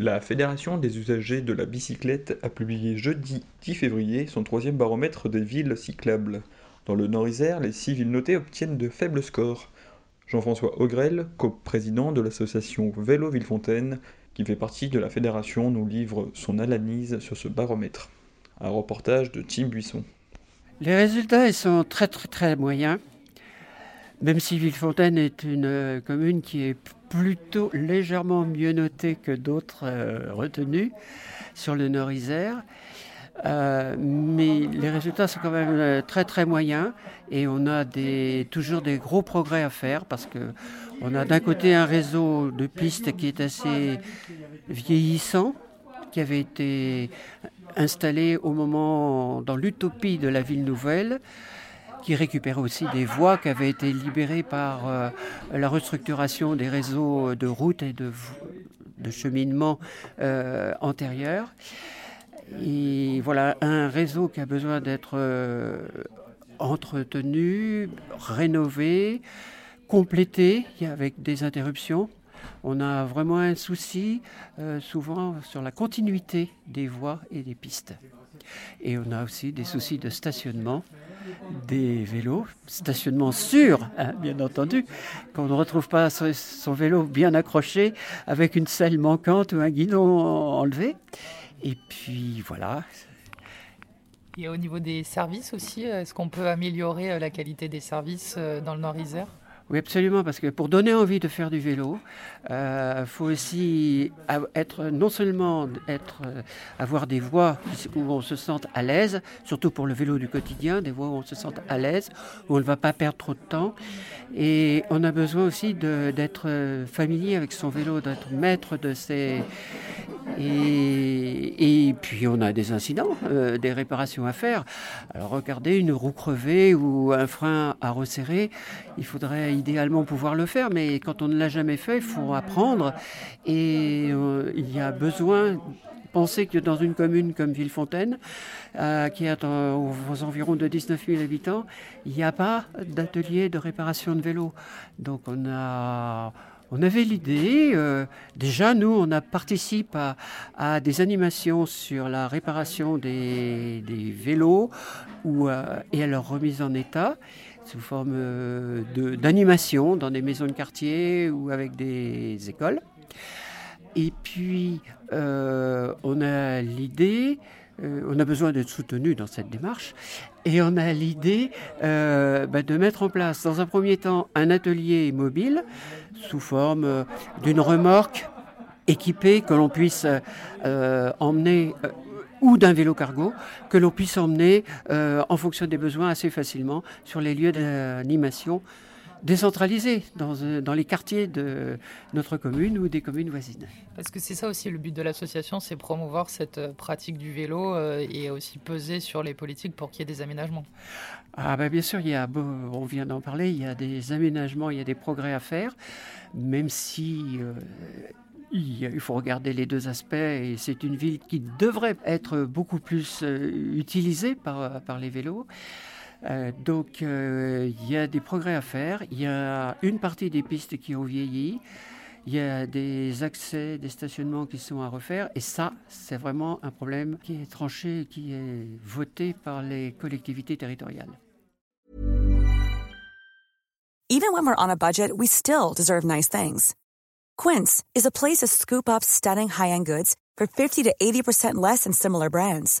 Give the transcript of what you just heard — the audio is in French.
La Fédération des usagers de la bicyclette a publié jeudi 10 février son troisième baromètre des villes cyclables. Dans le Nord-Isère, les six villes notées obtiennent de faibles scores. Jean-François Ogrel, co-président de l'association Vélo Villefontaine, qui fait partie de la fédération, nous livre son analyse sur ce baromètre. Un reportage de Tim Buisson. Les résultats sont très très très moyens, même si Villefontaine est une euh, commune qui est plutôt légèrement mieux notée que d'autres euh, retenues sur le Nord-Isère. Euh, mais les résultats sont quand même très très moyens et on a toujours des gros progrès à faire parce que on a d'un côté un réseau de pistes qui est assez vieillissant, qui avait été installé au moment dans l'utopie de la ville nouvelle qui récupérait aussi des voies qui avaient été libérées par euh, la restructuration des réseaux de routes et de, cheminement euh, antérieurs. Et voilà, un réseau qui a besoin d'être euh, entretenu, rénové, complété avec des interruptions. On a vraiment un souci souvent sur la continuité des voies et des pistes. Et on a aussi des soucis de stationnement des vélos, stationnement sûr, hein, bien entendu, qu'on ne retrouve pas son, vélo bien accroché avec une selle manquante ou un guidon enlevé. Et puis voilà. Et au niveau des services aussi, est-ce qu'on peut améliorer euh, la qualité des services euh, dans le Nord-Isère? Oui, absolument, parce que pour donner envie de faire du vélo, il euh, faut aussi être non seulement être, euh, avoir des voies où on se sente à l'aise, surtout pour le vélo du quotidien, des voies où on se sente à l'aise, où on ne va pas perdre trop de temps. Et on a besoin aussi d'être euh, familier avec son vélo, d'être maître de ses, et, puis on a des incidents, euh, des réparations à faire. Alors regardez, une roue crevée ou un frein à resserrer, il faudrait idéalement pouvoir le faire, mais quand on ne l'a jamais fait, il faut apprendre. Et euh, il y a besoin Pensez que dans une commune comme Villefontaine, euh, qui est aux environs de 19 000 habitants, il n'y a pas d'atelier de réparation de vélos. Donc on a on avait l'idée, euh, déjà nous, on a participé à, des animations sur la réparation des, vélos ou, euh, et à leur remise en état sous forme euh, d'animation dans des maisons de quartier ou avec des écoles. Et puis, on a l'idée euh, on a besoin d'être soutenu dans cette démarche. Et on a l'idée euh, bah, de mettre en place, dans un premier temps, un atelier mobile sous forme euh, d'une remorque équipée que l'on puisse emmener ou d'un vélo cargo que l'on puisse emmener en fonction des besoins assez facilement sur les lieux d'animation décentralisé dans, euh, dans, les quartiers de notre commune ou des communes voisines. Parce que c'est ça aussi le but de l'association, c'est promouvoir cette euh, pratique du vélo euh, et aussi peser sur les politiques pour qu'il y ait des aménagements. Ah ben bien sûr, il y a, on vient d'en parler, il y a des aménagements, il y a des progrès à faire, même si... il faut regarder les deux aspects et c'est une ville qui devrait être beaucoup plus utilisée par, par les vélos. Euh, donc euh, il y a des progrès à faire. Il y a une partie des pistes qui ont vieilli. Il y a des accès, des stationnements qui sont à refaire. Et ça, c'est vraiment un problème qui est tranché, qui est voté par les collectivités territoriales. Even when we're on a budget, we still deserve nice things. Quince is a place to scoop up stunning high-end goods for 50 to 80% less than similar brands.